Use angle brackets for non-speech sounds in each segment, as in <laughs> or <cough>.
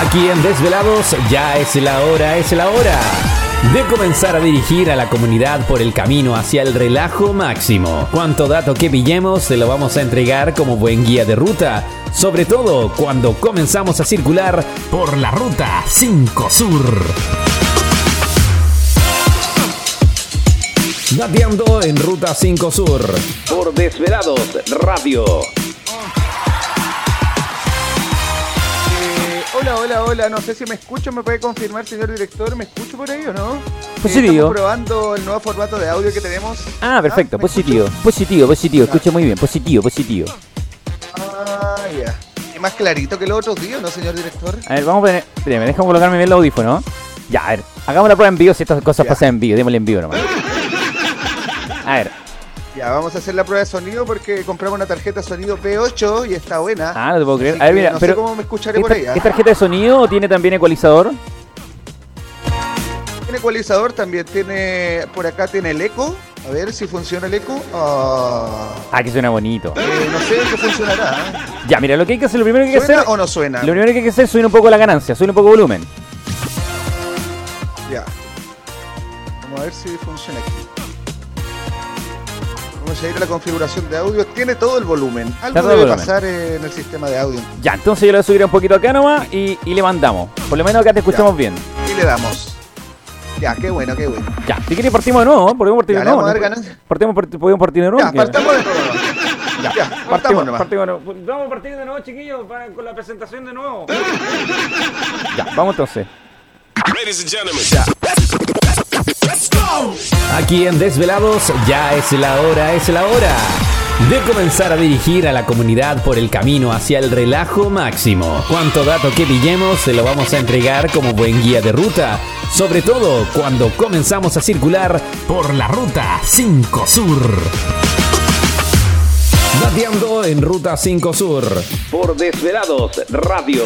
Aquí en Desvelados ya es la hora, es la hora de comenzar a dirigir a la comunidad por el camino hacia el relajo máximo. Cuanto dato que pillemos se lo vamos a entregar como buen guía de ruta, sobre todo cuando comenzamos a circular por la ruta 5 Sur. Dateando en Ruta 5 Sur por Desvelados Radio. Hola, hola, hola. No sé si me escucho, me puede confirmar, señor director. ¿Me escucho por ahí o no? Positivo. Eh, estamos probando el nuevo formato de audio que tenemos. Ah, perfecto, ¿me positivo, escucho? positivo, positivo, escucho muy bien, positivo, positivo. Ah, ya. ¿Y más clarito que los otros días, no, señor director? A ver, vamos a poner, espérame, déjame colocarme bien el audífono. Ya, a ver, hagamos la prueba en vivo si estas cosas pasan en vivo, démosle en vivo nomás. A ver, Ya, vamos a hacer la prueba de sonido porque compramos una tarjeta de sonido P8 y está buena. ah, no te puedo creer. Así A ver, mira, no sé pero cómo me escucharé ¿es, por. ¿ah? ¿es tarjeta de sonido o tiene también ecualizador? Tiene ecualizador, también tiene. Por acá tiene el eco. A ver si funciona el eco. Ah, Ah, que suena bonito. eh, no sé qué funcionará. ¿eh? Ya, mira, lo que hay que hacer, lo primero que hay que ¿Suena hacer, o no suena? lo primero que hay que hacer es subir un poco la ganancia, subir un poco el volumen. Ya. Vamos a ver si funciona aquí. Vamos a ir a la configuración de audio. Tiene todo el volumen. Algo debe volumen. pasar eh, en el sistema de audio. Ya, entonces yo le voy a subir un poquito acá nomás y, y le mandamos. Por lo menos acá te escuchamos bien. Y le damos. Ya, qué bueno, qué bueno. Ya, si quieres partimos de nuevo, podemos partir de nuevo. Partimos, parti- podemos partir de nuevo. Ya, partamos de nuevo. Ya, partimos, nomás. partimos de nuevo. Vamos a partir de nuevo, chiquillos, para- con la presentación de nuevo. <laughs> ya, vamos entonces. Aquí en Desvelados ya es la hora, es la hora de comenzar a dirigir a la comunidad por el camino hacia el relajo máximo. Cuanto dato que pillemos se lo vamos a entregar como buen guía de ruta, sobre todo cuando comenzamos a circular por la ruta 5 Sur. Dateando en Ruta 5 Sur por Desvelados Radio.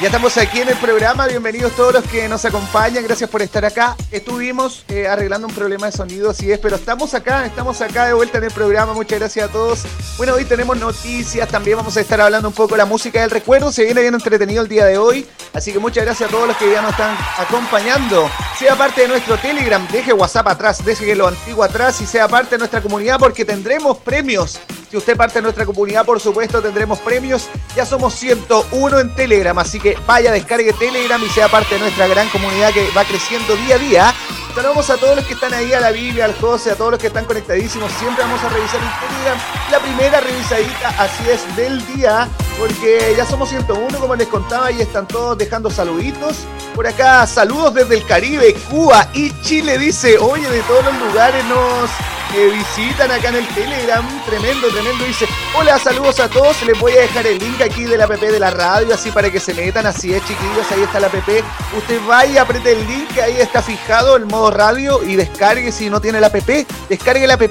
Ya estamos aquí en el programa, bienvenidos todos los que nos acompañan, gracias por estar acá. Estuvimos eh, arreglando un problema de sonido, así es, pero estamos acá, estamos acá de vuelta en el programa, muchas gracias a todos. Bueno, hoy tenemos noticias, también vamos a estar hablando un poco de la música del recuerdo, se viene bien entretenido el día de hoy, así que muchas gracias a todos los que ya nos están acompañando. Sea parte de nuestro Telegram, deje WhatsApp atrás, deje lo antiguo atrás y sea parte de nuestra comunidad porque tendremos premios. Si usted parte de nuestra comunidad, por supuesto, tendremos premios. Ya somos 101 en Telegram, así que vaya, descargue Telegram y sea parte de nuestra gran comunidad que va creciendo día a día. Saludamos a todos los que están ahí, a la Biblia, al José, a todos los que están conectadísimos. Siempre vamos a revisar en Telegram la primera revisadita, así es, del día, porque ya somos 101, como les contaba, y están todos dejando saluditos. Por acá, saludos desde el Caribe, Cuba y Chile, dice, oye, de todos los lugares nos eh, visitan acá en el Telegram. Tremendo, tremendo. Dice, hola, saludos a todos. Les voy a dejar el link aquí de la app de la radio, así para que se metan. Así es, chiquillos, ahí está la app. Usted vaya, apriete el link, ahí está fijado el modo radio y descargue si no tiene la app. Descargue la app,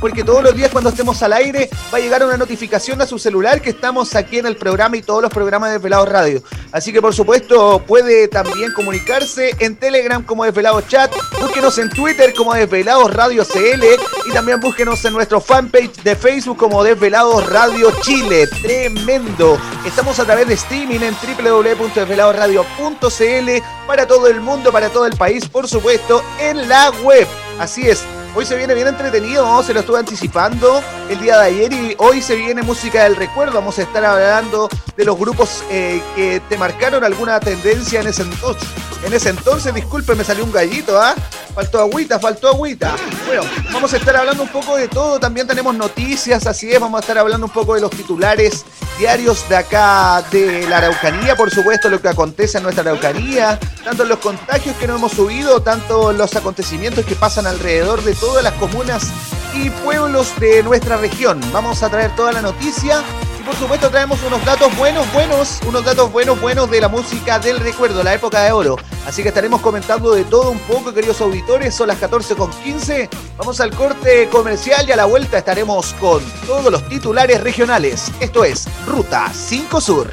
porque todos los días cuando estemos al aire va a llegar una notificación a su celular que estamos aquí en el programa y todos los programas de Desvelados Radio. Así que por supuesto puede también comunicarse en Telegram como Desvelados Chat, búsquenos en Twitter como Desvelados Radio CL y también búsquenos en nuestro fanpage de Facebook como Desvelados Radio Chile. Tremendo. Estamos a través de streaming en www.desveladosradio.cl para todo el mundo, para todo el país, por supuesto, en la web. Así es. Hoy se viene bien entretenido, se lo estuve anticipando el día de ayer y hoy se viene música del recuerdo. Vamos a estar hablando de los grupos eh, que te marcaron alguna tendencia en ese entonces. En ese entonces, disculpe, me salió un gallito, ¿ah? Faltó agüita, faltó agüita. Bueno, vamos a estar hablando un poco de todo. También tenemos noticias, así es. Vamos a estar hablando un poco de los titulares diarios de acá de la Araucanía, por supuesto, lo que acontece en nuestra Araucanía, tanto los contagios que no hemos subido, tanto los acontecimientos que pasan alrededor de todas las comunas y pueblos de nuestra región. Vamos a traer toda la noticia y por supuesto traemos unos datos buenos, buenos, unos datos buenos, buenos de la música del recuerdo, la época de oro. Así que estaremos comentando de todo un poco, queridos auditores. Son las 14 con 15. Vamos al corte comercial y a la vuelta estaremos con todos los titulares regionales. Esto es Ruta 5 Sur.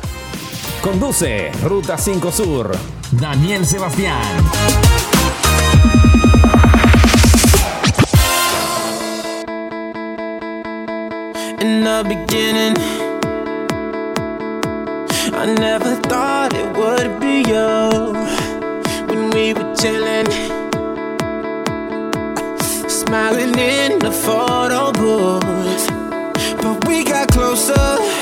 Conduce Ruta 5 Sur, Daniel Sebastián. In the beginning I never thought it would be you when we were chilling, smiling in the photo booth. But we got closer.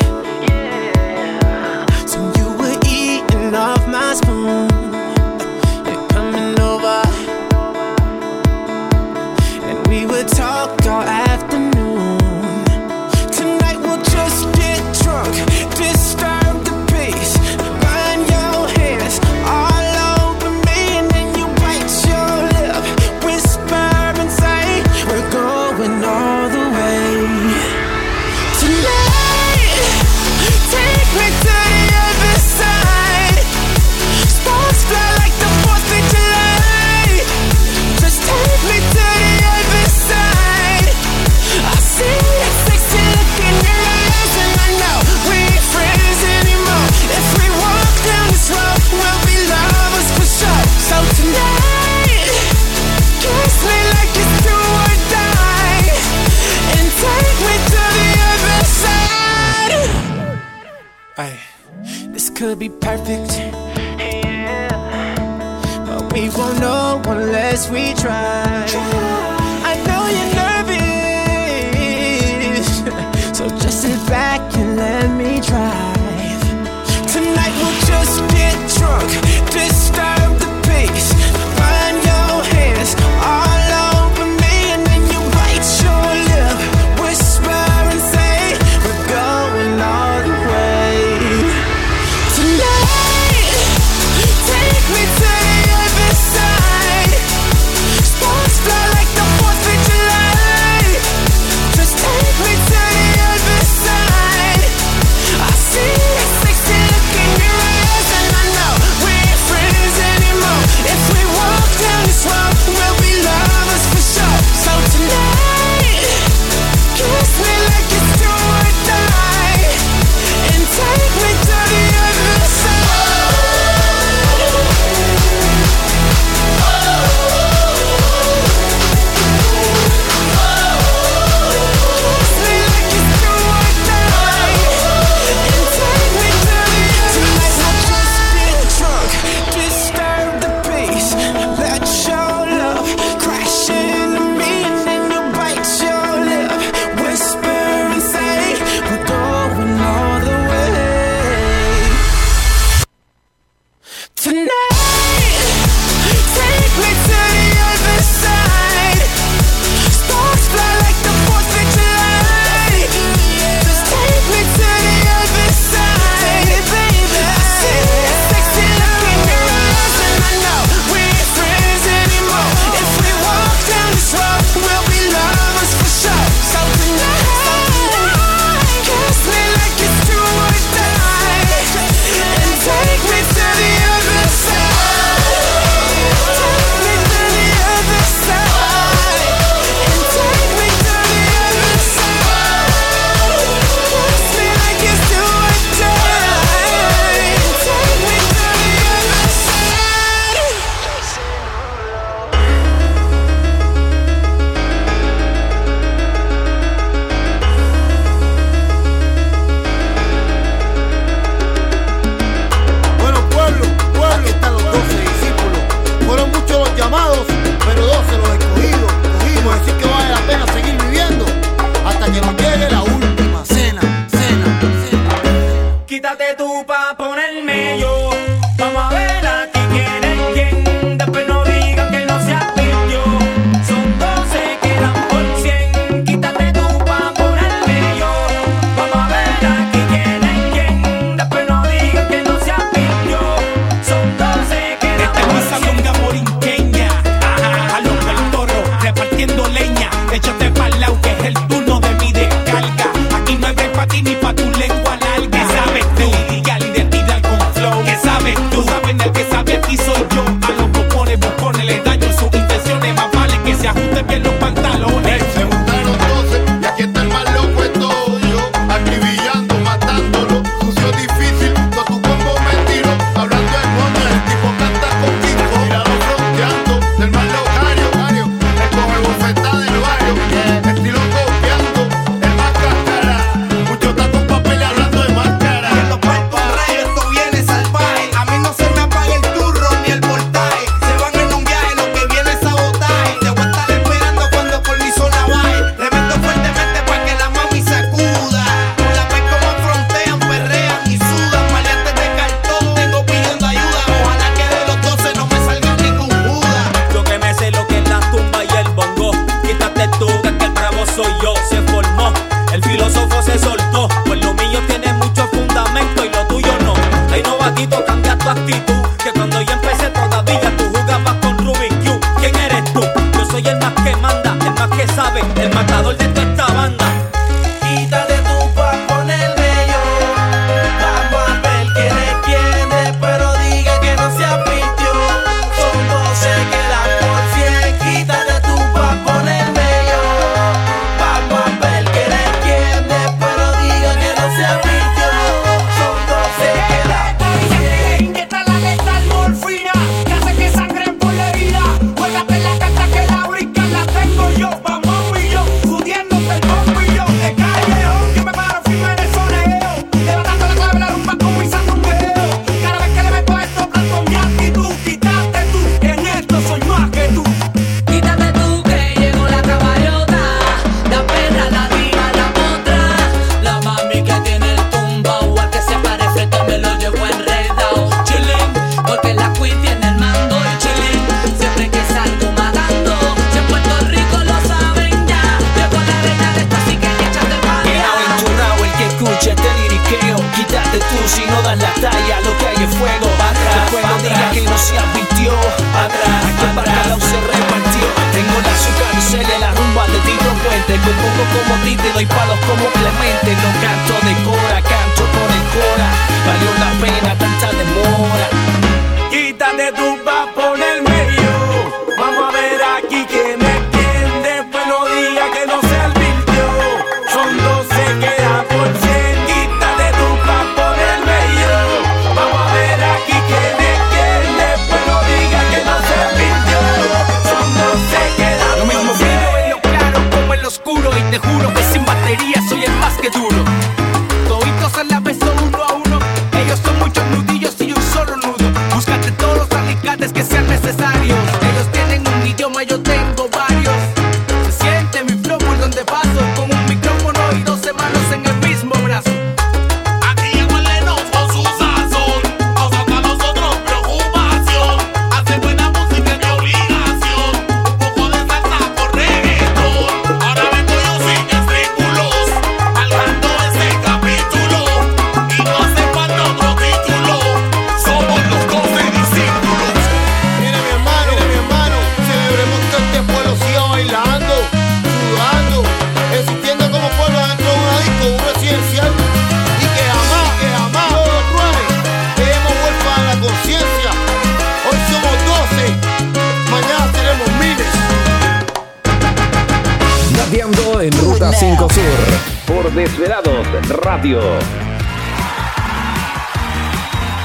Desvelados Radio.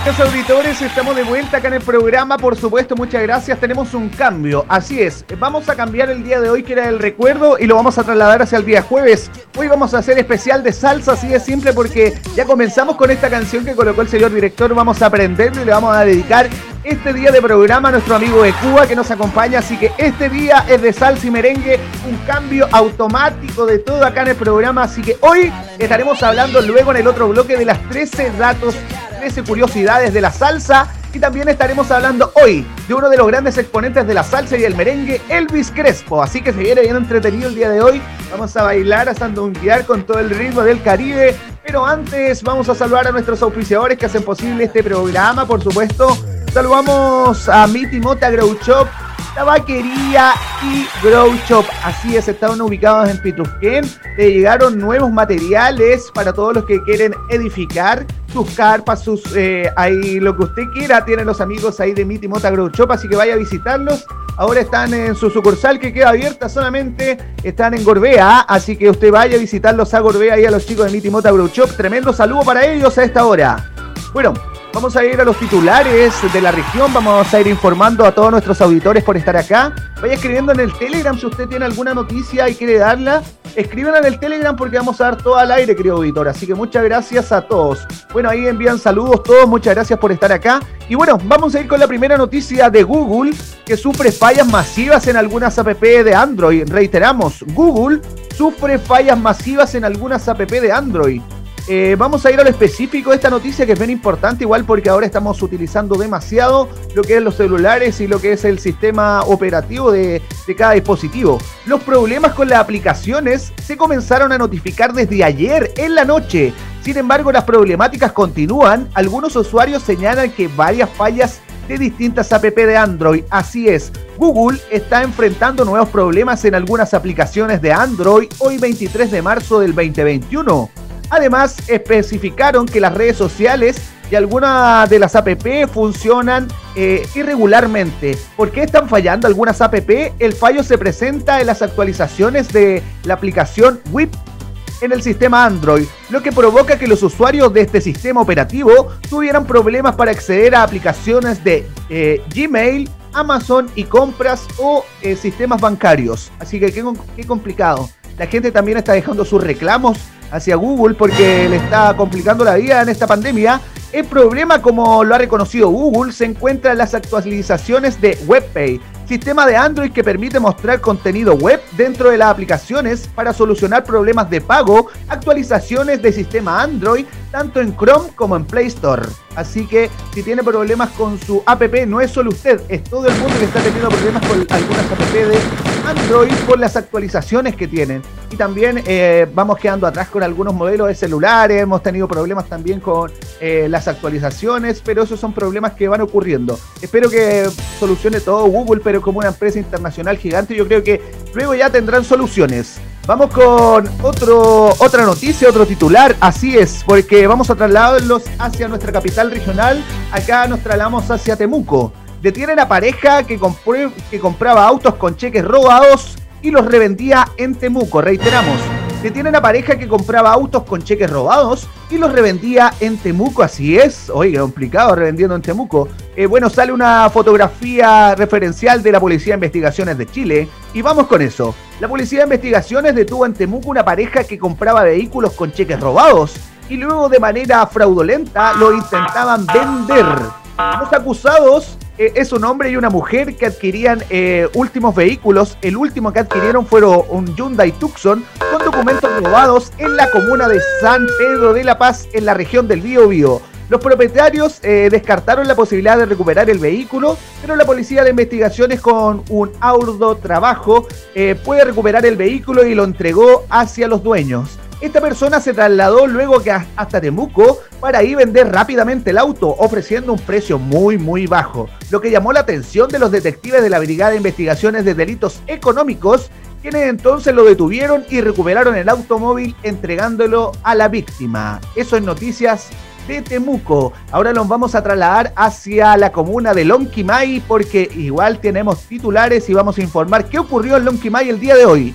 Los auditores, estamos de vuelta acá en el programa, por supuesto, muchas gracias. Tenemos un cambio, así es, vamos a cambiar el día de hoy que era el recuerdo y lo vamos a trasladar hacia el día jueves. Hoy vamos a hacer especial de salsa, así de simple, porque ya comenzamos con esta canción que colocó el señor director, vamos a aprenderlo y le vamos a dedicar este día de programa nuestro amigo de Cuba que nos acompaña, así que este día es de salsa y merengue, un cambio automático de todo acá en el programa, así que hoy estaremos hablando luego en el otro bloque de las 13 datos 13 curiosidades de la salsa y también estaremos hablando hoy de uno de los grandes exponentes de la salsa y el merengue, Elvis Crespo. Así que se viene bien entretenido el día de hoy. Vamos a bailar, a sandunguear con todo el ritmo del Caribe. Pero antes vamos a saludar a nuestros auspiciadores que hacen posible este programa, por supuesto. Saludamos a Miti Mota Grow Shop, Tabaquería y Grow Shop. Así es, estaban ubicados en Pitrusquén. Le llegaron nuevos materiales para todos los que quieren edificar sus carpas, sus eh, ahí lo que usted quiera. Tienen los amigos ahí de Miti Mota Grow Shop, así que vaya a visitarlos. Ahora están en su sucursal que queda abierta solamente. Están en Gorbea, así que usted vaya a visitarlos a Gorbea y a los chicos de Miti Mota Grow Shop. Tremendo saludo para ellos a esta hora. Bueno, Vamos a ir a los titulares de la región, vamos a ir informando a todos nuestros auditores por estar acá. Vaya escribiendo en el Telegram si usted tiene alguna noticia y quiere darla. Escriban en el Telegram porque vamos a dar todo al aire, querido auditor. Así que muchas gracias a todos. Bueno, ahí envían saludos todos, muchas gracias por estar acá. Y bueno, vamos a ir con la primera noticia de Google, que sufre fallas masivas en algunas app de Android. Reiteramos, Google sufre fallas masivas en algunas app de Android. Eh, vamos a ir a lo específico de esta noticia que es bien importante, igual porque ahora estamos utilizando demasiado lo que es los celulares y lo que es el sistema operativo de, de cada dispositivo. Los problemas con las aplicaciones se comenzaron a notificar desde ayer en la noche. Sin embargo, las problemáticas continúan. Algunos usuarios señalan que varias fallas de distintas app de Android. Así es, Google está enfrentando nuevos problemas en algunas aplicaciones de Android hoy 23 de marzo del 2021. Además, especificaron que las redes sociales y algunas de las APP funcionan eh, irregularmente. ¿Por qué están fallando algunas APP? El fallo se presenta en las actualizaciones de la aplicación WIP en el sistema Android, lo que provoca que los usuarios de este sistema operativo tuvieran problemas para acceder a aplicaciones de eh, Gmail, Amazon y compras o eh, sistemas bancarios. Así que qué, qué complicado. La gente también está dejando sus reclamos hacia Google porque le está complicando la vida en esta pandemia. El problema, como lo ha reconocido Google, se encuentra en las actualizaciones de WebPay, sistema de Android que permite mostrar contenido web dentro de las aplicaciones para solucionar problemas de pago, actualizaciones de sistema Android, tanto en Chrome como en Play Store. Así que si tiene problemas con su app, no es solo usted, es todo el mundo que está teniendo problemas con algunas app de Android por las actualizaciones que tienen. Y también eh, vamos quedando atrás con algunos modelos de celulares, hemos tenido problemas también con eh, las actualizaciones, pero esos son problemas que van ocurriendo. Espero que solucione todo Google, pero como una empresa internacional gigante, yo creo que luego ya tendrán soluciones. Vamos con otro, otra noticia, otro titular. Así es, porque vamos a trasladarlos hacia nuestra capital regional. Acá nos trasladamos hacia Temuco. Detienen a pareja que, que compraba autos con cheques robados y los revendía en Temuco. Reiteramos, detienen a pareja que compraba autos con cheques robados y los revendía en Temuco. Así es, oiga, complicado revendiendo en Temuco. Eh, bueno, sale una fotografía referencial de la Policía de Investigaciones de Chile y vamos con eso. La Policía de Investigaciones detuvo en Temuco una pareja que compraba vehículos con cheques robados y luego de manera fraudulenta lo intentaban vender. Los acusados es un hombre y una mujer que adquirían eh, últimos vehículos. El último que adquirieron fueron un Hyundai Tucson con documentos robados en la comuna de San Pedro de la Paz, en la región del Bío Los propietarios eh, descartaron la posibilidad de recuperar el vehículo, pero la policía de investigaciones con un arduo trabajo eh, puede recuperar el vehículo y lo entregó hacia los dueños. Esta persona se trasladó luego que hasta Temuco para ahí vender rápidamente el auto, ofreciendo un precio muy muy bajo, lo que llamó la atención de los detectives de la Brigada de Investigaciones de Delitos Económicos, quienes entonces lo detuvieron y recuperaron el automóvil entregándolo a la víctima. Eso es noticias de Temuco. Ahora nos vamos a trasladar hacia la comuna de Lonquimay porque igual tenemos titulares y vamos a informar qué ocurrió en Lonquimay el día de hoy.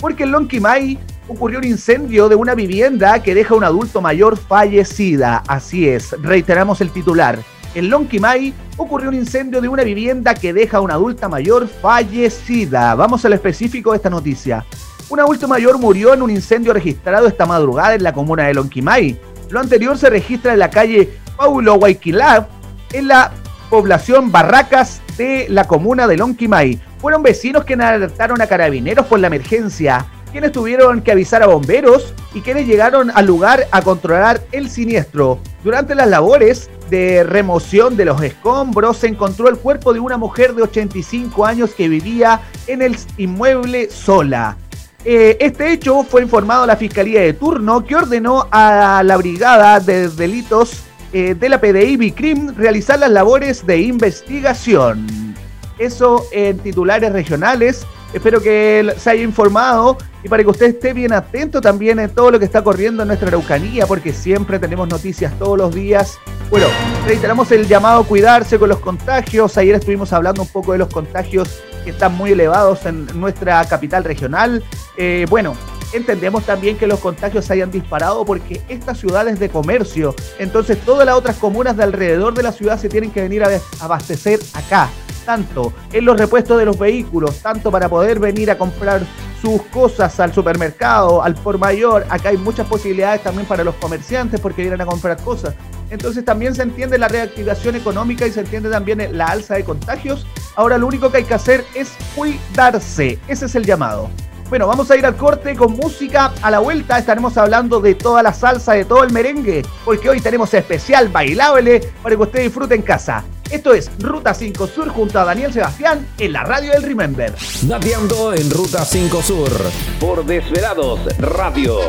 Porque en Lonquimay ocurrió un incendio de una vivienda que deja a un adulto mayor fallecida. Así es, reiteramos el titular. En Lonquimay ocurrió un incendio de una vivienda que deja a una adulta mayor fallecida. Vamos al específico de esta noticia. Un adulto mayor murió en un incendio registrado esta madrugada en la comuna de Lonquimay. Lo anterior se registra en la calle Paulo Guayquilá, en la población Barracas de la comuna de Lonquimay. Fueron vecinos quienes alertaron a carabineros por la emergencia, quienes tuvieron que avisar a bomberos y quienes llegaron al lugar a controlar el siniestro. Durante las labores de remoción de los escombros se encontró el cuerpo de una mujer de 85 años que vivía en el inmueble sola. Eh, este hecho fue informado a la Fiscalía de turno que ordenó a la Brigada de Delitos eh, de la PDI Bicrim realizar las labores de investigación. Eso en titulares regionales. Espero que se haya informado y para que usted esté bien atento también en todo lo que está corriendo en nuestra Araucanía, porque siempre tenemos noticias todos los días. Bueno, reiteramos el llamado a cuidarse con los contagios. Ayer estuvimos hablando un poco de los contagios que están muy elevados en nuestra capital regional. Eh, bueno, entendemos también que los contagios se hayan disparado porque esta ciudad es de comercio. Entonces todas las otras comunas de alrededor de la ciudad se tienen que venir a abastecer acá. Tanto en los repuestos de los vehículos, tanto para poder venir a comprar sus cosas al supermercado, al por mayor. Acá hay muchas posibilidades también para los comerciantes porque vienen a comprar cosas. Entonces también se entiende la reactivación económica y se entiende también la alza de contagios. Ahora lo único que hay que hacer es cuidarse. Ese es el llamado. Bueno, vamos a ir al corte con música. A la vuelta estaremos hablando de toda la salsa, de todo el merengue, porque hoy tenemos especial bailable para que usted disfrute en casa. Esto es Ruta 5 Sur junto a Daniel Sebastián en la radio del Remember. Dateando en Ruta 5 Sur por Desvelados Radio. Hoy,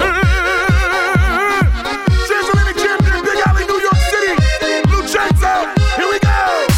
hoy, hoy,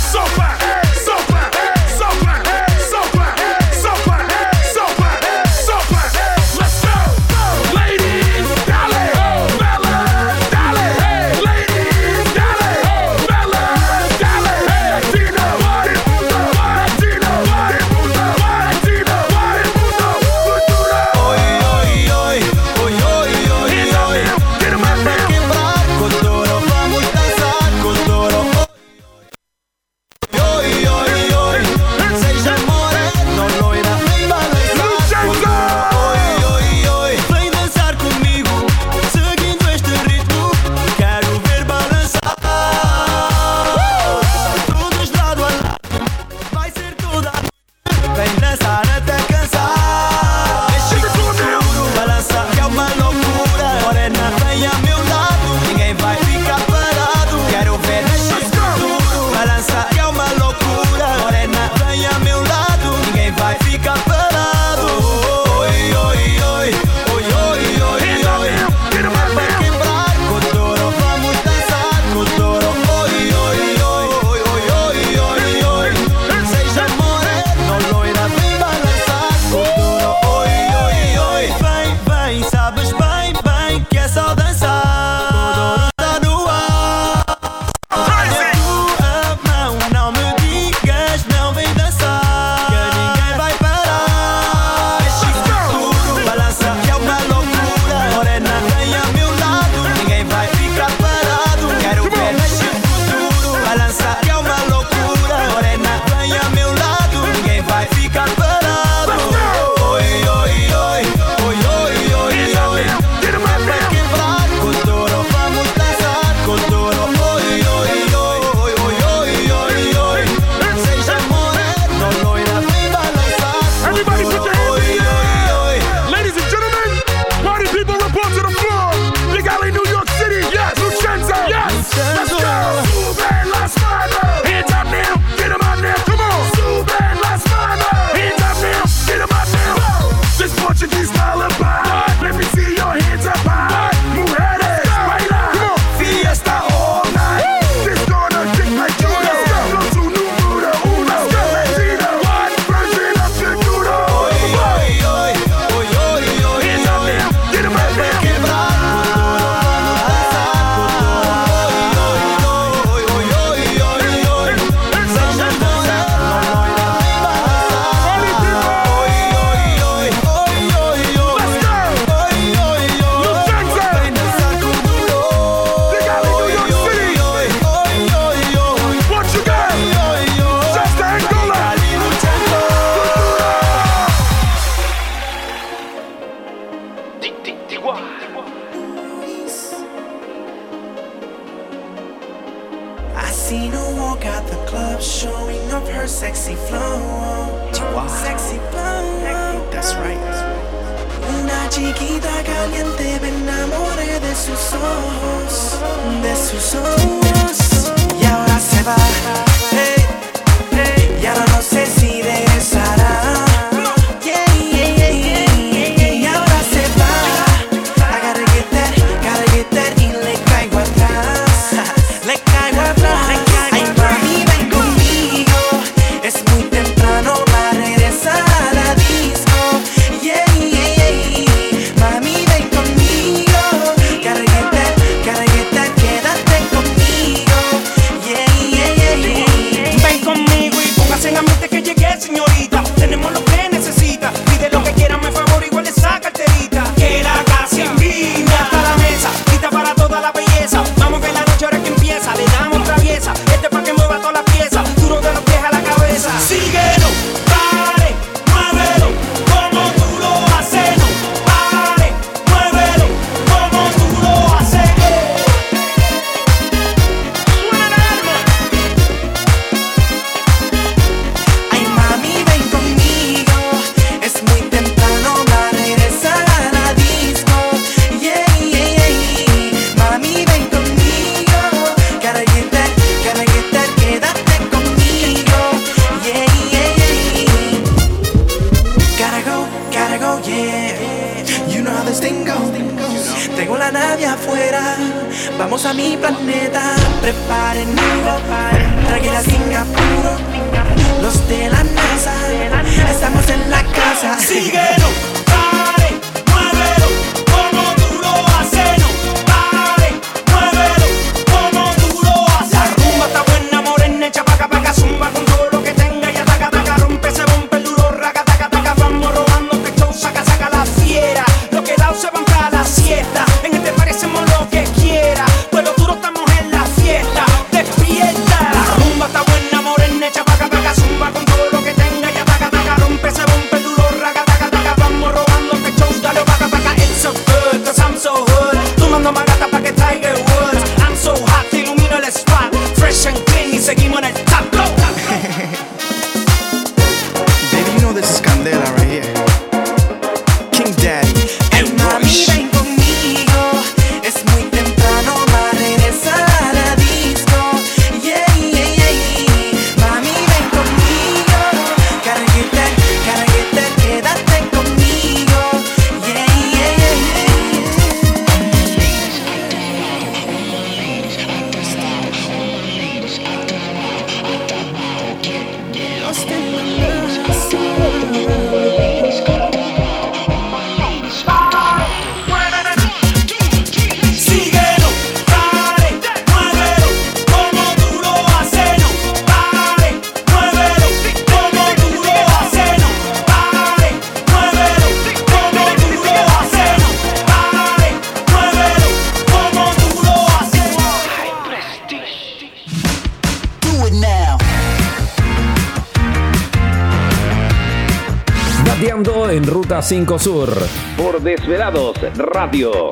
5 Sur. Por Desvelados Radio.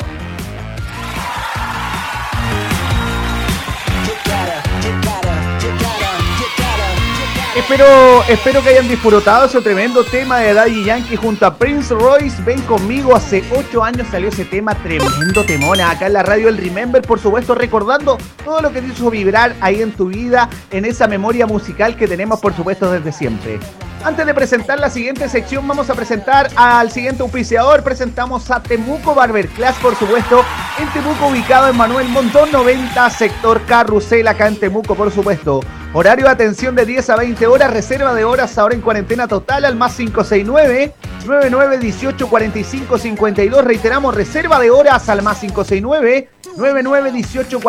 Espero, espero que hayan disfrutado ese tremendo tema de Daddy Yankee junto a Prince Royce. Ven conmigo, hace 8 años salió ese tema, tremendo temona. Acá en la radio El Remember, por supuesto, recordando todo lo que te hizo vibrar ahí en tu vida, en esa memoria musical que tenemos, por supuesto, desde siempre. Antes de presentar la siguiente sección, vamos a presentar al siguiente auspiciador. Presentamos a Temuco Barber Class, por supuesto, en Temuco, ubicado en Manuel Montón 90, sector Carrusel, acá en Temuco, por supuesto. Horario de atención de 10 a 20 horas, reserva de horas ahora en cuarentena total al más 569 299 18 45 Reiteramos, reserva de horas al más 569 99 18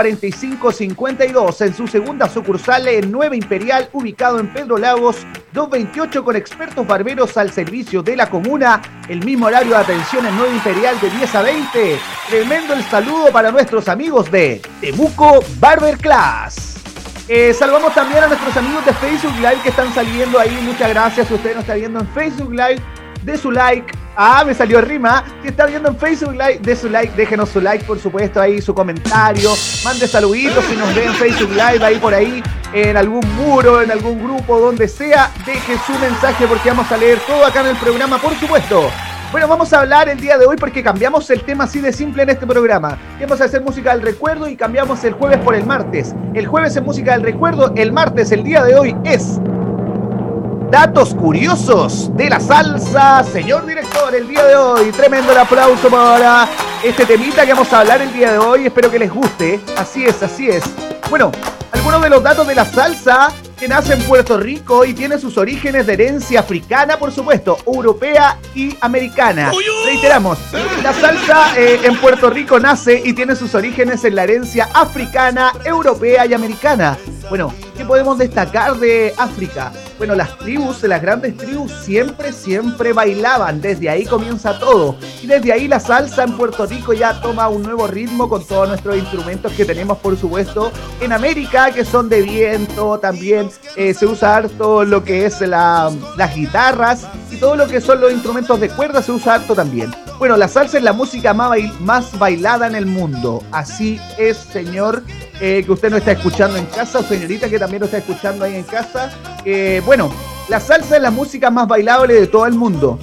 En su segunda sucursal en Nueva Imperial, ubicado en Pedro Lagos 228, con expertos barberos al servicio de la comuna. El mismo horario de atención en Nueva Imperial de 10 a 20. Tremendo el saludo para nuestros amigos de Temuco Barber Class. Eh, salvamos también a nuestros amigos de Facebook Live que están saliendo ahí. Muchas gracias. Si usted nos está viendo en Facebook Live, de su like. Ah, me salió rima. Si está viendo en Facebook Live, de su like, déjenos su like, por supuesto, ahí su comentario. Mande saluditos si nos ve en Facebook Live, ahí por ahí, en algún muro, en algún grupo, donde sea, deje su mensaje porque vamos a leer todo acá en el programa, por supuesto. Bueno, vamos a hablar el día de hoy porque cambiamos el tema así de simple en este programa. Vamos a hacer música del recuerdo y cambiamos el jueves por el martes. El jueves es música del recuerdo, el martes, el día de hoy es datos curiosos de la salsa. Señor director, el día de hoy, tremendo el aplauso para este temita que vamos a hablar el día de hoy. Espero que les guste. Así es, así es. Bueno, algunos de los datos de la salsa que nace en Puerto Rico y tiene sus orígenes de herencia africana, por supuesto, europea y americana. Reiteramos, la salsa eh, en Puerto Rico nace y tiene sus orígenes en la herencia africana, europea y americana. Bueno, ¿qué podemos destacar de África? Bueno, las tribus, las grandes tribus, siempre, siempre bailaban. Desde ahí comienza todo. Y desde ahí la salsa en Puerto Rico ya toma un nuevo ritmo con todos nuestros instrumentos que tenemos, por supuesto, en América, que son de viento. También eh, se usa harto lo que es la- las guitarras y todo lo que son los instrumentos de cuerda se usa harto también. Bueno, la salsa es la música más bailada en el mundo. Así es, señor, eh, que usted no está escuchando en casa, o señorita que también lo está escuchando ahí en casa. Eh, bueno, la salsa es la música más bailable de todo el mundo.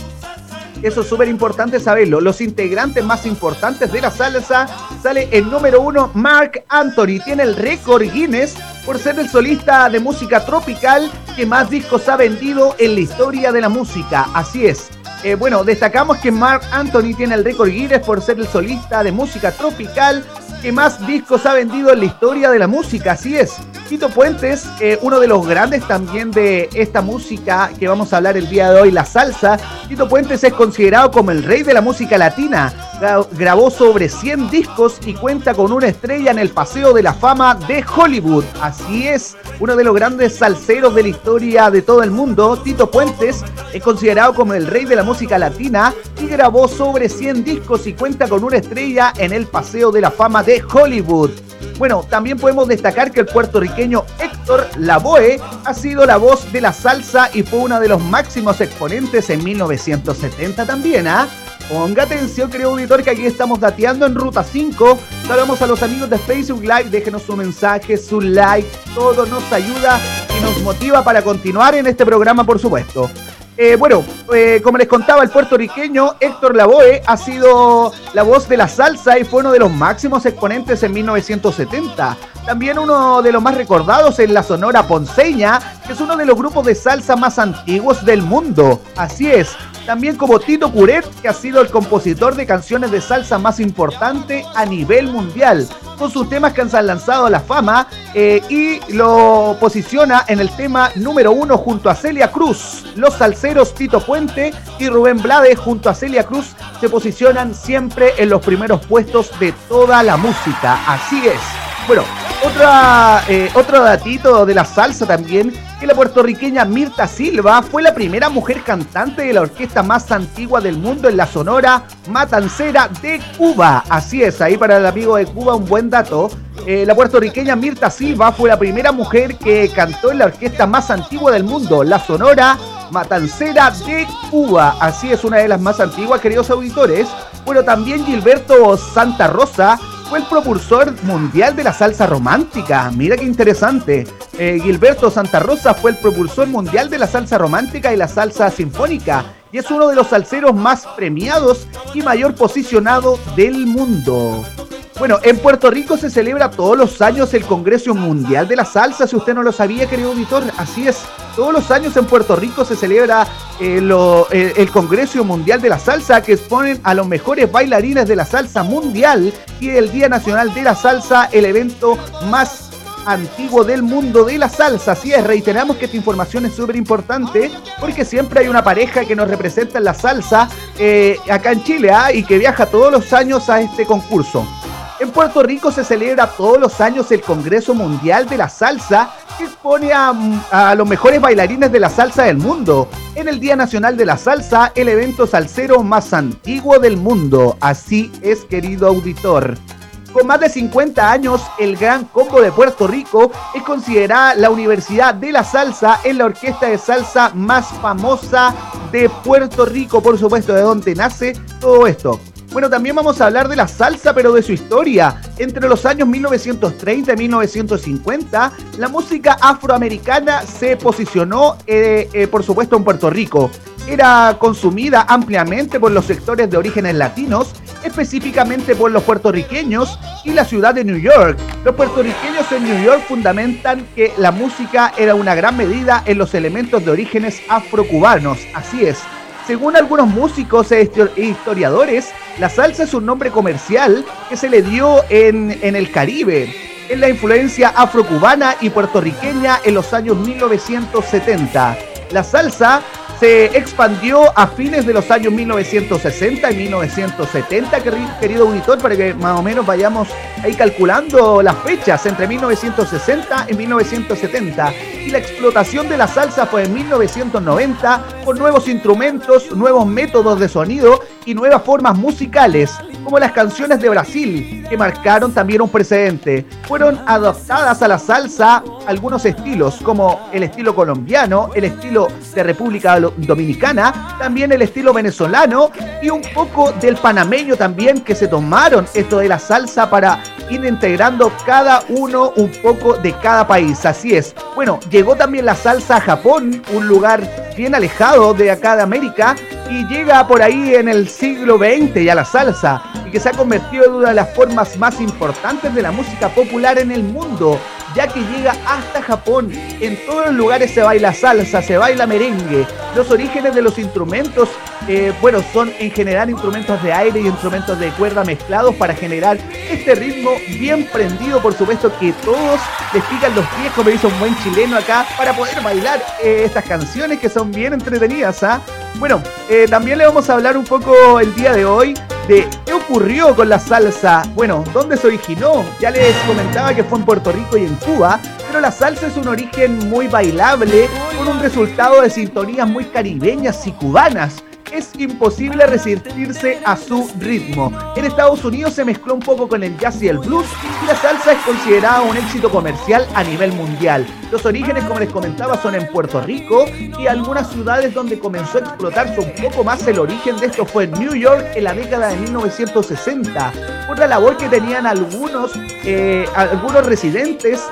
Eso es súper importante saberlo. Los integrantes más importantes de la salsa sale el número uno, Mark Anthony. Tiene el récord Guinness por ser el solista de música tropical que más discos ha vendido en la historia de la música. Así es. Eh, bueno, destacamos que Mark Anthony tiene el récord Guinness por ser el solista de música tropical que más discos ha vendido en la historia de la música, así es. Tito Puentes, eh, uno de los grandes también de esta música que vamos a hablar el día de hoy, la salsa. Tito Puentes es considerado como el rey de la música latina. Gra- grabó sobre 100 discos y cuenta con una estrella en el Paseo de la Fama de Hollywood. Así es, uno de los grandes salseros de la historia de todo el mundo, Tito Puentes, es considerado como el rey de la música latina y grabó sobre 100 discos y cuenta con una estrella en el Paseo de la Fama de Hollywood. Bueno, también podemos destacar que el puertorriqueño Héctor Lavoe ha sido la voz de la salsa y fue uno de los máximos exponentes en 1970 también, ¿ah? Ponga atención, querido auditor, que aquí estamos dateando en Ruta 5. Saludamos a los amigos de Facebook Live, déjenos su mensaje, su like, todo nos ayuda y nos motiva para continuar en este programa, por supuesto. Eh, bueno, eh, como les contaba, el puertorriqueño Héctor Lavoe ha sido la voz de la salsa y fue uno de los máximos exponentes en 1970. También uno de los más recordados en la Sonora Ponceña, que es uno de los grupos de salsa más antiguos del mundo. Así es. También como Tito Curet, que ha sido el compositor de canciones de salsa más importante a nivel mundial, con sus temas que han lanzado a la fama eh, y lo posiciona en el tema número uno junto a Celia Cruz. Los salseros Tito Puente y Rubén Blade junto a Celia Cruz se posicionan siempre en los primeros puestos de toda la música. Así es. Bueno, otra, eh, otro datito de la salsa también, la puertorriqueña Mirta Silva fue la primera mujer cantante de la orquesta más antigua del mundo en la Sonora Matancera de Cuba. Así es, ahí para el amigo de Cuba un buen dato. Eh, la puertorriqueña Mirta Silva fue la primera mujer que cantó en la orquesta más antigua del mundo, la Sonora Matancera de Cuba. Así es, una de las más antiguas, queridos auditores. Bueno, también Gilberto Santa Rosa fue el propulsor mundial de la salsa romántica. Mira qué interesante. Eh, Gilberto Santa Rosa fue el propulsor mundial de la salsa romántica y la salsa sinfónica. Y es uno de los salseros más premiados y mayor posicionado del mundo. Bueno, en Puerto Rico se celebra todos los años el Congreso Mundial de la Salsa, si usted no lo sabía, querido auditor, así es. Todos los años en Puerto Rico se celebra eh, eh, el Congreso Mundial de la Salsa, que exponen a los mejores bailarines de la salsa mundial y el Día Nacional de la Salsa, el evento más antiguo del mundo de la salsa. Así es, reiteramos que esta información es súper importante porque siempre hay una pareja que nos representa en la salsa eh, acá en Chile ¿ah? y que viaja todos los años a este concurso. En Puerto Rico se celebra todos los años el Congreso Mundial de la Salsa, que expone a, a los mejores bailarines de la salsa del mundo. En el Día Nacional de la Salsa, el evento salsero más antiguo del mundo. Así es, querido auditor. Con más de 50 años, el Gran Combo de Puerto Rico es considerada la Universidad de la Salsa en la orquesta de salsa más famosa de Puerto Rico, por supuesto, de donde nace todo esto. Bueno, también vamos a hablar de la salsa, pero de su historia. Entre los años 1930 y 1950, la música afroamericana se posicionó, eh, eh, por supuesto, en Puerto Rico. Era consumida ampliamente por los sectores de orígenes latinos, específicamente por los puertorriqueños y la ciudad de New York. Los puertorriqueños en New York fundamentan que la música era una gran medida en los elementos de orígenes afrocubanos. Así es. Según algunos músicos e histo- historiadores, la salsa es un nombre comercial que se le dio en el Caribe. En la influencia afrocubana y puertorriqueña en los años 1970. La salsa se expandió a fines de los años 1960 y 1970, queri- querido auditor, para que más o menos vayamos ahí calculando las fechas entre 1960 y 1970. Y la explotación de la salsa fue en 1990 con nuevos instrumentos, nuevos métodos de sonido y nuevas formas musicales, como las canciones de Brasil, que marcaron también un precedente. Fueron adaptadas a la salsa algunos estilos, como el estilo colombiano, el estilo de República Dominicana, también el estilo venezolano y un poco del panameño también, que se tomaron esto de la salsa para ir integrando cada uno un poco de cada país. Así es. Bueno, llegó también la salsa a Japón, un lugar bien alejado de acá de América, y llega por ahí en el siglo XX ya la salsa, y que se ha convertido en una de las formas más importantes de la música popular en el mundo, ya que llega hasta Japón. En todos los lugares se baila salsa, se baila merengue. Los orígenes de los instrumentos, eh, bueno, son en general instrumentos de aire y instrumentos de cuerda mezclados para generar este ritmo bien prendido, por supuesto que todos les pican los pies, como dice un buen chileno acá, para poder bailar eh, estas canciones que son bien entretenidas, ¿ah? Bueno, eh, también le vamos a hablar un poco el día de hoy de qué ocurrió con la salsa. Bueno, ¿dónde se originó? Ya les comentaba que fue en Puerto Rico y en Cuba, pero la salsa es un origen muy bailable, con un resultado de sintonías muy caribeñas y cubanas. Es imposible resistirse a su ritmo. En Estados Unidos se mezcló un poco con el jazz y el blues y la salsa es considerada un éxito comercial a nivel mundial. Los orígenes, como les comentaba, son en Puerto Rico y algunas ciudades donde comenzó a explotarse un poco más el origen de esto fue en New York en la década de 1960, por la labor que tenían algunos, eh, algunos residentes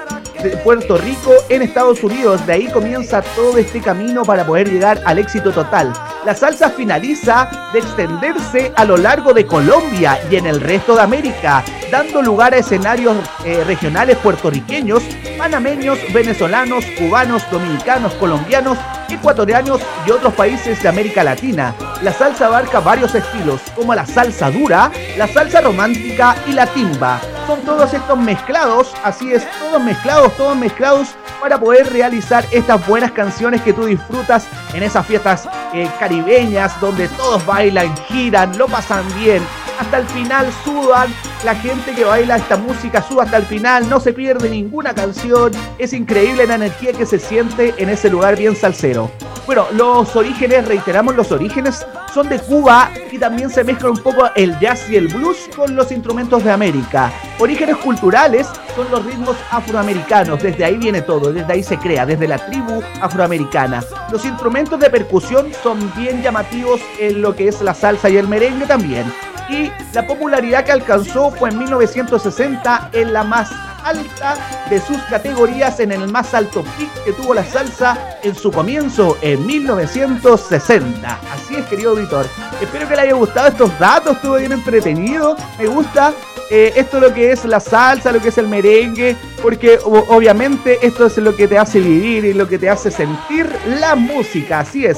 de Puerto Rico en Estados Unidos. De ahí comienza todo este camino para poder llegar al éxito total. La salsa finaliza de extenderse a lo largo de Colombia y en el resto de América, dando lugar a escenarios eh, regionales puertorriqueños, panameños, venezolanos, cubanos, dominicanos, colombianos, ecuatorianos y otros países de América Latina. La salsa abarca varios estilos, como la salsa dura, la salsa romántica y la timba. Son todos estos mezclados, así es, todos mezclados, todos mezclados para poder realizar estas buenas canciones que tú disfrutas en esas fiestas eh, caribeñas donde todos bailan, giran, lo pasan bien. Hasta el final sudan, la gente que baila esta música suda hasta el final, no se pierde ninguna canción, es increíble la energía que se siente en ese lugar bien salsero. Bueno, los orígenes, reiteramos los orígenes, son de Cuba y también se mezcla un poco el jazz y el blues con los instrumentos de América. Orígenes culturales son los ritmos afroamericanos, desde ahí viene todo, desde ahí se crea, desde la tribu afroamericana. Los instrumentos de percusión son bien llamativos en lo que es la salsa y el merengue también. Y la popularidad que alcanzó fue en 1960 en la más alta de sus categorías en el más alto pic que tuvo la salsa en su comienzo en 1960. Así es, querido auditor. Espero que le haya gustado estos datos, estuvo bien entretenido. Me gusta eh, esto lo que es la salsa, lo que es el merengue, porque obviamente esto es lo que te hace vivir y lo que te hace sentir la música. Así es.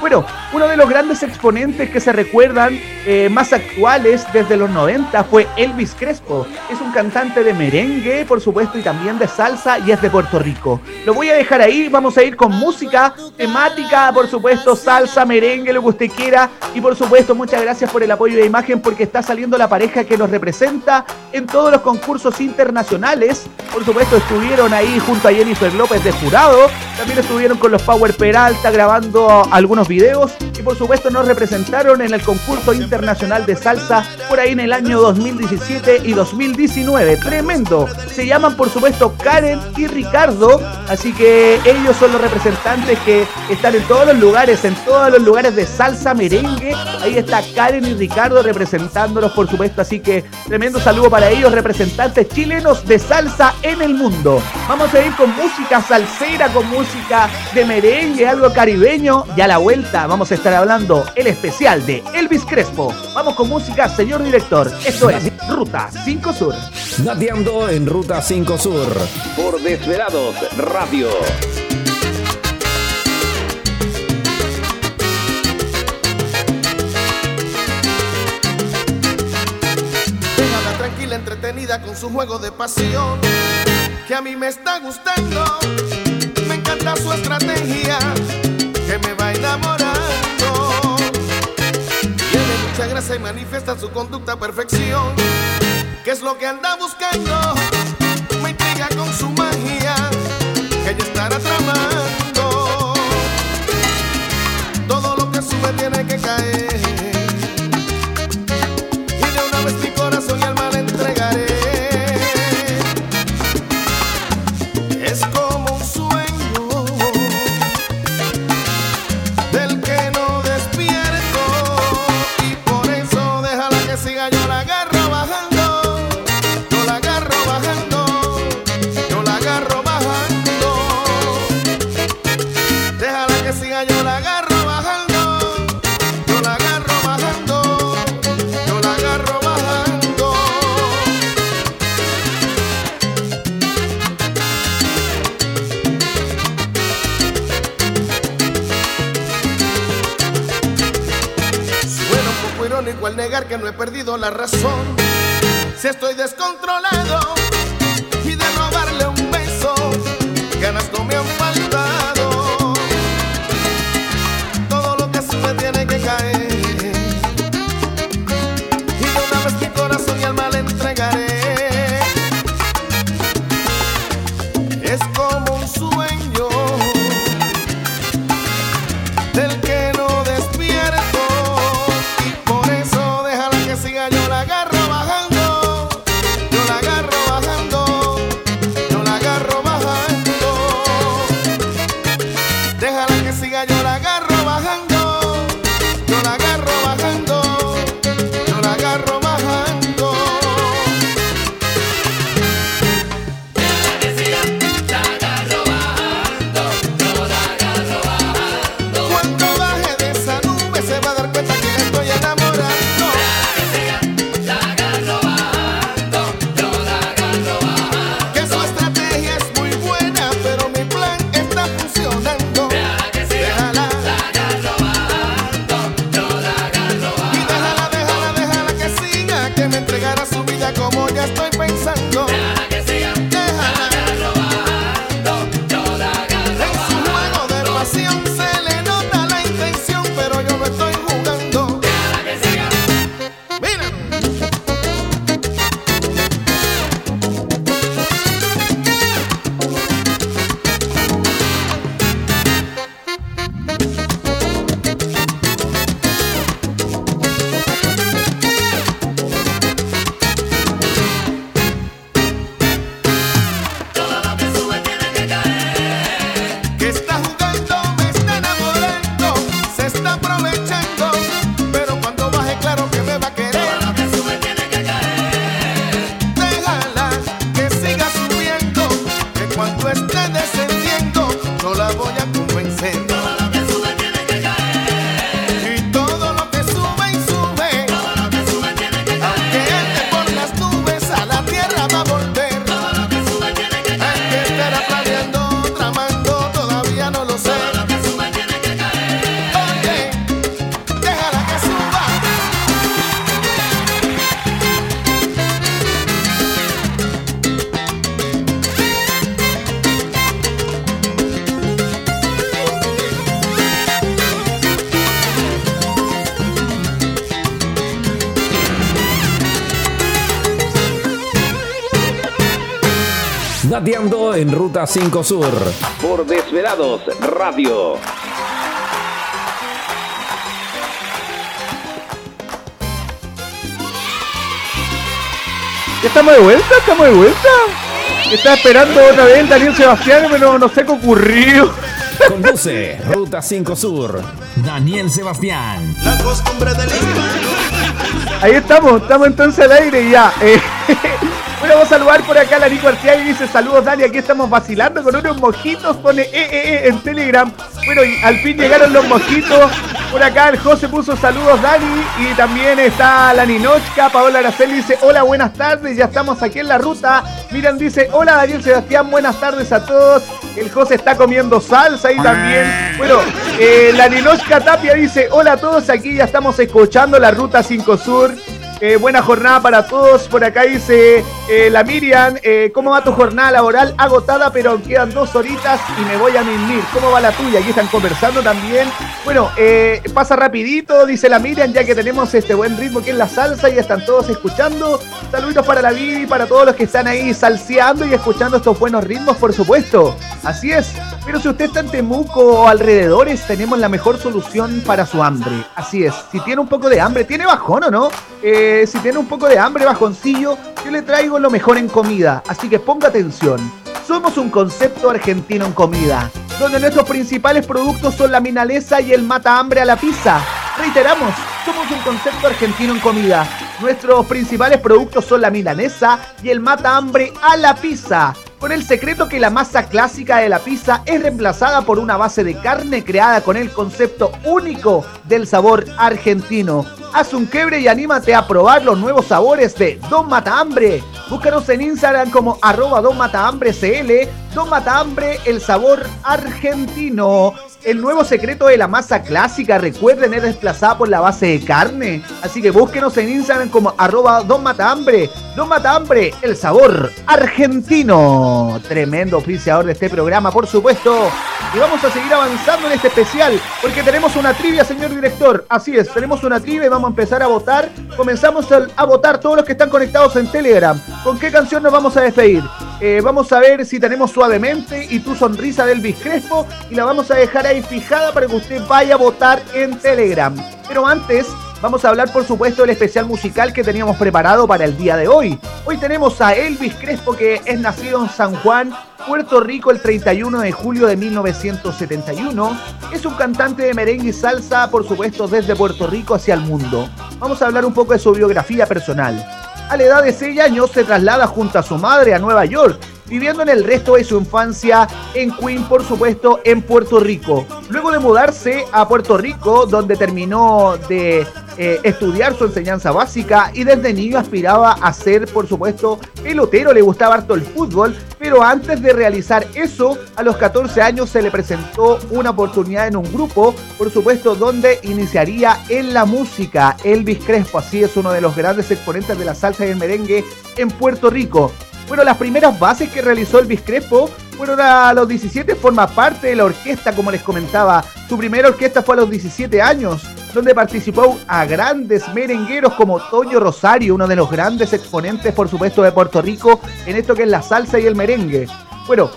Bueno, uno de los grandes exponentes que se recuerdan eh, más actuales desde los 90 fue Elvis Crespo. Es un cantante de merengue, por supuesto, y también de salsa y es de Puerto Rico. Lo voy a dejar ahí, vamos a ir con música temática, por supuesto, salsa, merengue, lo que usted quiera. Y por supuesto, muchas gracias por el apoyo de imagen porque está saliendo la pareja que nos representa en todos los concursos internacionales. Por supuesto, estuvieron ahí junto a Jennifer López de jurado. También estuvieron con los Power Peralta grabando algunos videos y por supuesto nos representaron en el concurso internacional de salsa por ahí en el año 2017 y 2019. Tremendo. Se llaman por supuesto Karen y Ricardo, así que ellos son los representantes que están en todos los lugares, en todos los lugares de salsa merengue. Ahí está Karen y Ricardo representándolos por supuesto, así que tremendo saludo para ellos, representantes chilenos de salsa en el mundo. Vamos a ir con música salsera, con música de merengue, algo caribeño y a la vuelta vamos a estar hablando el especial de Elvis Crespo. Vamos con música, señor director. Esto es Ruta 5 Sur. Dateando en Ruta 5 Sur por Desvelados Radio. Déjala tranquila, entretenida con su juego de pasión. Que a mí me está gustando. Me encanta su estrategia. Que me va enamorando. Tiene mucha grasa y manifiesta su conducta a perfección. ¿Qué es lo que anda buscando? Me intriga con su magia. Que ella estará tramando. Todo lo que sube tiene que caer. La razón. Ruta 5 Sur. Por Desvelados Radio. Estamos de vuelta? ¿Estamos de vuelta? Estaba esperando otra vez Daniel Sebastián, pero no sé qué ocurrió. Conduce Ruta 5 Sur. Daniel Sebastián. Ahí estamos, estamos entonces al aire ya. Eh, bueno, vamos a saludar por acá a la Nico y dice saludos Dani, aquí estamos vacilando con unos mojitos, pone eh, eh, eh, en Telegram. Bueno, y al fin llegaron los mojitos. Por acá el José puso saludos Dani y también está la Ninochka, Paola Araceli dice hola, buenas tardes, ya estamos aquí en la ruta. Miran dice hola Daniel Sebastián, buenas tardes a todos. El José está comiendo salsa y también, bueno, eh, la Ninochka Tapia dice hola a todos, aquí ya estamos escuchando la ruta 5 Sur. Eh, buena jornada para todos. Por acá dice eh, la Miriam, eh, ¿cómo va tu jornada laboral? Agotada, pero quedan dos horitas y me voy a mimir. ¿Cómo va la tuya? Aquí están conversando también. Bueno, eh, pasa rapidito, dice la Miriam, ya que tenemos este buen ritmo que es la salsa y están todos escuchando. Saluditos para la Vivi, para todos los que están ahí salseando y escuchando estos buenos ritmos, por supuesto. Así es. Pero si usted está en Temuco o alrededores, tenemos la mejor solución para su hambre. Así es. Si tiene un poco de hambre, tiene bajón o no? Eh, si tiene un poco de hambre, bajoncillo, yo le traigo lo mejor en comida. Así que ponga atención. Somos un concepto argentino en comida, donde nuestros principales productos son la minalesa y el mata hambre a la pizza. Reiteramos, somos un concepto argentino en comida. Nuestros principales productos son la milanesa y el mata hambre a la pizza. Con el secreto que la masa clásica de la pizza es reemplazada por una base de carne creada con el concepto único del sabor argentino. Haz un quebre y anímate a probar los nuevos sabores de Don Mata Hambre. Búscanos en Instagram como arroba. Don Mata Hambre, el sabor argentino. El nuevo secreto de la masa clásica, recuerden, es desplazada por la base de carne. Así que búsquenos en Instagram como arroba Don Mata Hambre. Don Mata Hambre, el sabor argentino. Tremendo oficiador de este programa, por supuesto. Y vamos a seguir avanzando en este especial, porque tenemos una trivia, señor director. Así es, tenemos una trivia y vamos a empezar a votar. Comenzamos a votar todos los que están conectados en Telegram. ¿Con qué canción nos vamos a despedir? Eh, vamos a ver si tenemos suavemente y tu sonrisa del Crespo y la vamos a dejar ahí fijada para que usted vaya a votar en Telegram. Pero antes vamos a hablar por supuesto del especial musical que teníamos preparado para el día de hoy. Hoy tenemos a Elvis Crespo que es nacido en San Juan, Puerto Rico el 31 de julio de 1971. Es un cantante de merengue y salsa por supuesto desde Puerto Rico hacia el mundo. Vamos a hablar un poco de su biografía personal. A la edad de 6 años se traslada junto a su madre a Nueva York, viviendo en el resto de su infancia en Queen, por supuesto, en Puerto Rico. Luego de mudarse a Puerto Rico, donde terminó de eh, estudiar su enseñanza básica y desde niño aspiraba a ser, por supuesto, pelotero, le gustaba harto el fútbol, pero antes de realizar eso, a los 14 años se le presentó una oportunidad en un grupo, por supuesto, donde iniciaría en la música. Elvis Crespo, así es uno de los grandes exponentes de la salsa y el merengue en Puerto Rico. Bueno, las primeras bases que realizó Elvis Crespo fueron a los 17, forma parte de la orquesta, como les comentaba. Su primera orquesta fue a los 17 años, donde participó a grandes merengueros como Toño Rosario, uno de los grandes exponentes, por supuesto, de Puerto Rico en esto que es la salsa y el merengue. Bueno,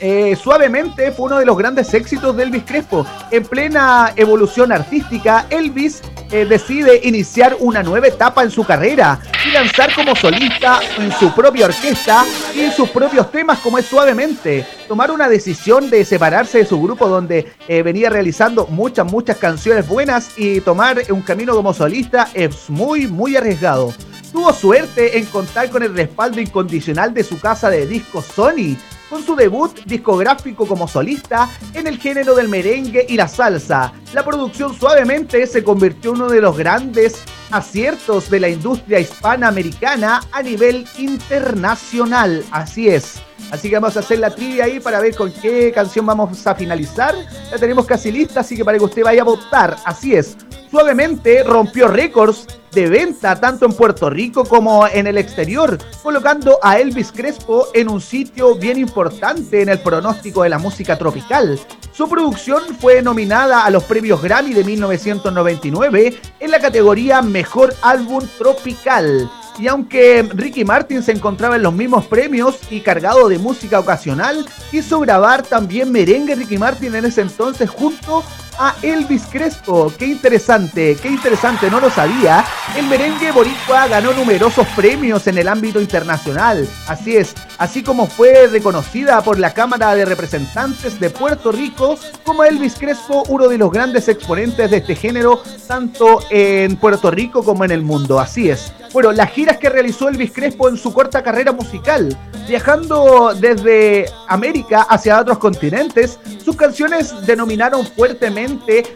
eh, suavemente fue uno de los grandes éxitos de Elvis Crespo. En plena evolución artística, Elvis eh, decide iniciar una nueva etapa en su carrera y lanzar como solista en su propia orquesta y en sus propios temas como es suavemente. Tomar una decisión de separarse de su grupo donde eh, venía realizando muchas, muchas canciones buenas y tomar un camino como solista es muy, muy arriesgado. Tuvo suerte en contar con el respaldo incondicional de su casa de discos Sony, con su debut discográfico como solista en el género del merengue y la salsa. La producción suavemente se convirtió en uno de los grandes aciertos de la industria hispanoamericana a nivel internacional. Así es. Así que vamos a hacer la trivia ahí para ver con qué canción vamos a finalizar. La tenemos casi lista, así que para que usted vaya a votar. Así es. Suavemente rompió récords de venta tanto en Puerto Rico como en el exterior, colocando a Elvis Crespo en un sitio bien importante en el pronóstico de la música tropical. Su producción fue nominada a los premios Grammy de 1999 en la categoría Mejor Álbum Tropical. Y aunque Ricky Martin se encontraba en los mismos premios y cargado de música ocasional, hizo grabar también merengue Ricky Martin en ese entonces junto a Elvis Crespo. Qué interesante, qué interesante, no lo sabía. El merengue boricua ganó numerosos premios en el ámbito internacional. Así es, así como fue reconocida por la Cámara de Representantes de Puerto Rico como Elvis Crespo, uno de los grandes exponentes de este género, tanto en Puerto Rico como en el mundo. Así es. Bueno, las giras que realizó Elvis Crespo en su corta carrera musical, viajando desde América hacia otros continentes, sus canciones denominaron fuertemente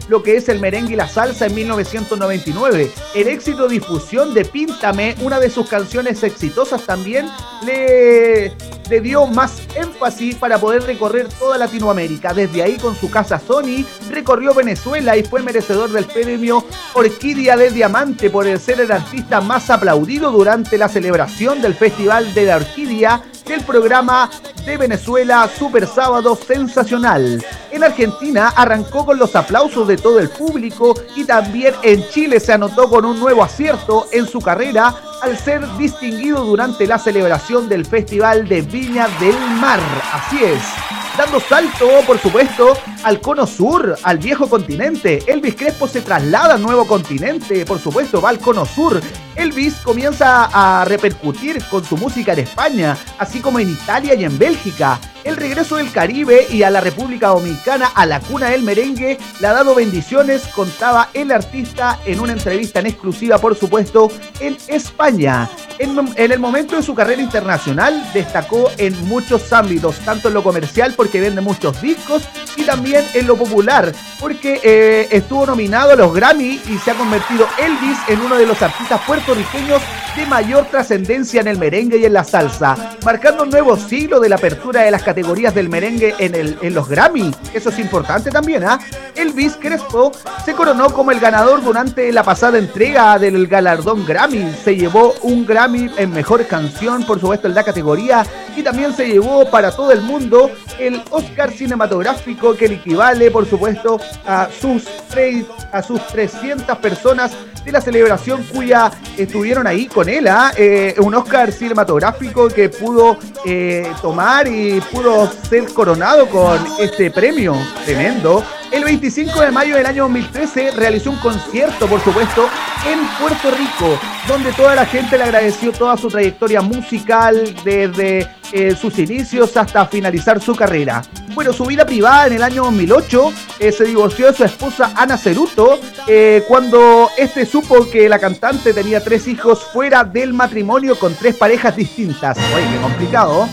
lo que es el merengue y la salsa en 1999. El éxito difusión de Píntame, una de sus canciones exitosas también, le, le dio más énfasis para poder recorrer toda Latinoamérica. Desde ahí con su casa Sony, recorrió Venezuela y fue merecedor del premio Orquídea de Diamante por el ser el artista más aplaudido durante la celebración del Festival de la Orquídea del programa de Venezuela Super Sábado Sensacional. En Argentina arrancó con los aplausos de todo el público y también en Chile se anotó con un nuevo acierto en su carrera al ser distinguido durante la celebración del Festival de Viña del Mar. Así es. Dando salto, por supuesto, al cono sur, al viejo continente. Elvis Crespo se traslada al nuevo continente, por supuesto, va al cono sur. Elvis comienza a repercutir con su música en España, así como en Italia y en Bélgica. El regreso del Caribe y a la República Dominicana, a la cuna del merengue, le ha dado bendiciones, contaba el artista en una entrevista en exclusiva, por supuesto, en España. En, en el momento de su carrera internacional, destacó en muchos ámbitos, tanto en lo comercial, porque vende muchos discos, y también en lo popular, porque eh, estuvo nominado a los Grammy y se ha convertido Elvis en uno de los artistas puertorriqueños de mayor trascendencia en el merengue y en la salsa, marcando un nuevo siglo de la apertura de las categorías del merengue en, los Grammy. Eso es importante también, ¿ah? Elvis Crespo se coronó como el ganador durante la pasada entrega del galardón Grammy. Se llevó un Grammy en mejor canción, por supuesto, en la categoría, y también se llevó para todo el mundo el Oscar cinematográfico que le equivale, por supuesto, a sus, tre- a sus 300 personas de la celebración cuya estuvieron ahí con él, ¿ah? Eh, un Oscar cinematográfico que pudo eh, tomar y pudo ser coronado con este premio tremendo. El 25 de mayo del año 2013 realizó un concierto, por supuesto, en Puerto Rico, donde toda la gente le agradeció toda su trayectoria musical desde eh, sus inicios hasta finalizar su carrera. Bueno, su vida privada en el año 2008 eh, se divorció de su esposa Ana Ceruto eh, cuando este supo que la cantante tenía tres hijos fuera del matrimonio con tres parejas distintas. Oye, qué complicado.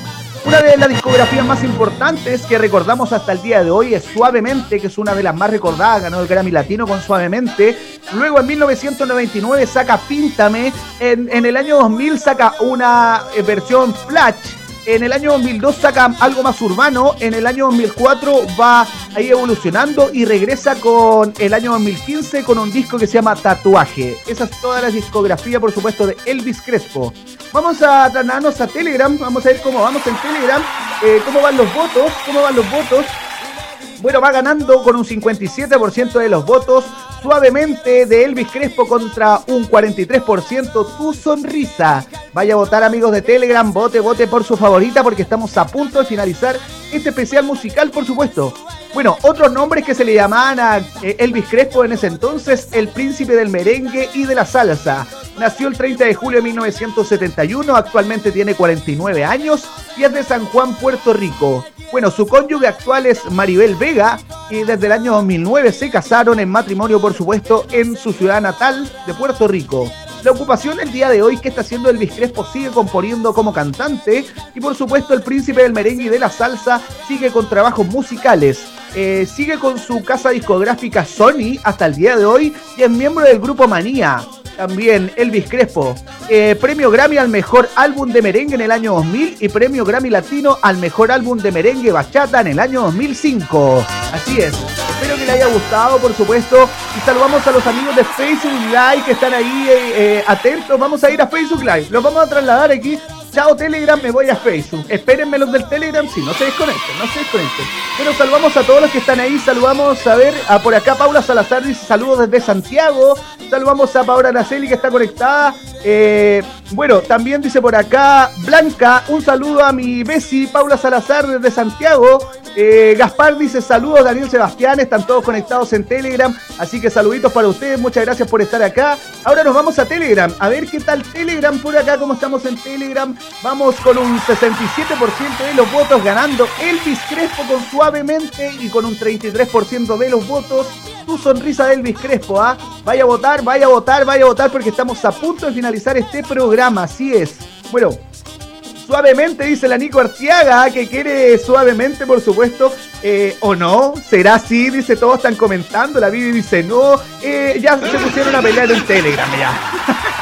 Una de las discografías más importantes que recordamos hasta el día de hoy es Suavemente, que es una de las más recordadas, ganó el Grammy Latino con Suavemente. Luego en 1999 saca Píntame, en, el año 2000 saca una eh, versión Flash, en el año 2002 saca algo más urbano, en el año 2004 va ahí evolucionando y regresa con el año 2015 con un disco que se llama Tatuaje. Esa es toda la discografía, por supuesto, de Elvis Crespo. Vamos a trasladarnos a Telegram, vamos a ver cómo vamos en Telegram, eh, cómo van los votos, cómo van los votos. Bueno, va ganando con un 57% de los votos. Suavemente de Elvis Crespo contra un 43%. Tu sonrisa. Vaya a votar, amigos de Telegram. Vote, vote por su favorita porque estamos a punto de finalizar este especial musical, por supuesto. Bueno, otros nombres que se le llamaban a eh, Elvis Crespo en ese entonces, el príncipe del merengue y de la salsa. Nació el 30 de julio de 1971, actualmente tiene 49 años y es de San Juan, Puerto Rico. Bueno, su cónyuge actual es Maribel Vega y desde el año 2009 se casaron en matrimonio, por supuesto, en su ciudad natal de Puerto Rico. La ocupación el día de hoy que está haciendo Elvis Crespo sigue componiendo como cantante y por supuesto el príncipe del merengue y de la salsa sigue con trabajos musicales. Eh, sigue con su casa discográfica Sony hasta el día de hoy y es miembro del grupo Manía. También Elvis Crespo. Eh, premio Grammy al mejor álbum de merengue en el año 2000 y premio Grammy Latino al mejor álbum de merengue bachata en el año 2005. Así es. Espero que le haya gustado, por supuesto. Y saludamos a los amigos de Facebook Live que están ahí eh, eh, atentos. Vamos a ir a Facebook Live. Los vamos a trasladar aquí chao Telegram, me voy a Facebook. Espérenme los del Telegram, sí, no se desconecten, no se desconecten. Pero saludamos a todos los que están ahí, saludamos a ver, a por acá Paula Salazar dice saludos desde Santiago, saludamos a Paola Araceli que está conectada. Eh, bueno, también dice por acá Blanca, un saludo a mi Bessie Paula Salazar desde Santiago. Eh, Gaspar dice saludos, Daniel Sebastián, están todos conectados en Telegram, así que saluditos para ustedes, muchas gracias por estar acá. Ahora nos vamos a Telegram, a ver qué tal Telegram por acá, cómo estamos en Telegram. Vamos con un 67% de los votos ganando Elvis Crespo con suavemente y con un 33% de los votos. Tu sonrisa de Elvis Crespo, ¿ah? Vaya a votar, vaya a votar, vaya a votar porque estamos a punto de finalizar este programa, así es. Bueno, Suavemente, dice la Nico Artiaga, que quiere suavemente, por supuesto. Eh, ¿O no? ¿Será así? Dice, todos están comentando. La Vivi dice, no. Eh, ya se pusieron a pelear en Telegram, ya.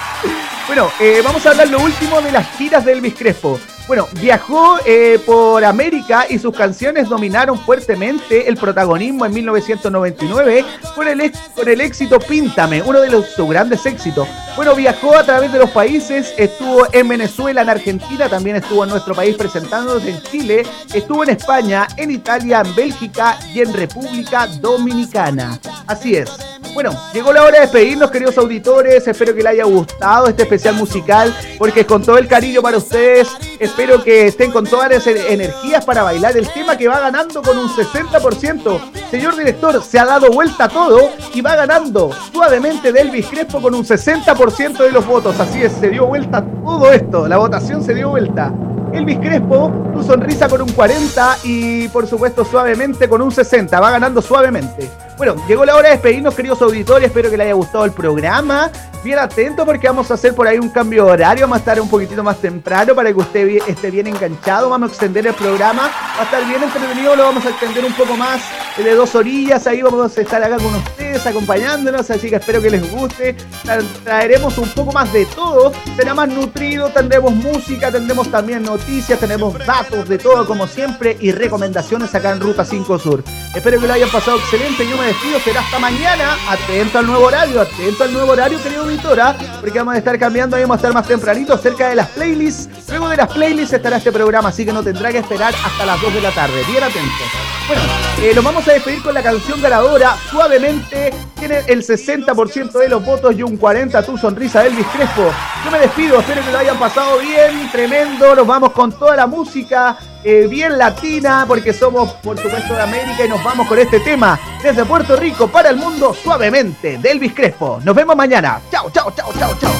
<laughs> bueno, eh, vamos a hablar lo último de las giras de Elvis Crespo. Bueno, viajó eh, por América y sus canciones dominaron fuertemente el protagonismo en 1999 con el, con el éxito Píntame, uno de los, sus grandes éxitos. Bueno, viajó a través de los países, estuvo en Venezuela, en Argentina, también estuvo en nuestro país presentándose en Chile, estuvo en España, en Italia, en Bélgica y en República Dominicana. Así es. Bueno, llegó la hora de despedirnos, queridos auditores. Espero que les haya gustado este especial musical, porque con todo el cariño para ustedes. Espero que estén con todas las energías para bailar el tema que va ganando con un 60%. Señor director, se ha dado vuelta todo y va ganando suavemente de Elvis Crespo con un 60% de los votos. Así es, se dio vuelta todo esto. La votación se dio vuelta. Elvis Crespo, tu sonrisa con un 40 y por supuesto suavemente con un 60. Va ganando suavemente. Bueno, llegó la hora de despedirnos, queridos auditores. Espero que les haya gustado el programa. Bien atento porque vamos a hacer por ahí un cambio de horario. Vamos a estar un poquitito más temprano para que usted esté bien enganchado. Vamos a extender el programa. Va a estar bien entretenido. Lo vamos a extender un poco más de dos orillas. Ahí vamos a estar acá con ustedes acompañándonos. Así que espero que les guste. Tra- Traeremos un poco más de todo. Será más nutrido. Tendremos música. Tendremos también noticias. Tenemos datos de todo como siempre. Y recomendaciones acá en Ruta 5 Sur. Espero que lo hayan pasado excelente. Yo me despido. Será hasta mañana. Atento al nuevo horario. Atento al nuevo horario, querido auditora. Porque vamos a estar cambiando. Vamos a estar más tempranito cerca de las playlists. Luego de las playlists estará este programa. Así que no tendrá que esperar hasta las 2 de la tarde. Bien atentos. Bueno, eh, vamos a despedir con la canción ganadora. Suavemente. Tiene el 60% de los votos y un 40% tu sonrisa Elvis Crespo. Yo me despido. Espero que lo hayan pasado bien. Tremendo. Nos vamos con toda la música. eh, bien latina, porque somos, por supuesto, de América y nos vamos con este tema desde Puerto Rico para el mundo suavemente de Elvis Crespo. Nos vemos mañana. Chao, chao, chao, chao, chao.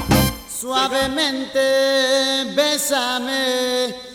Suavemente, bésame,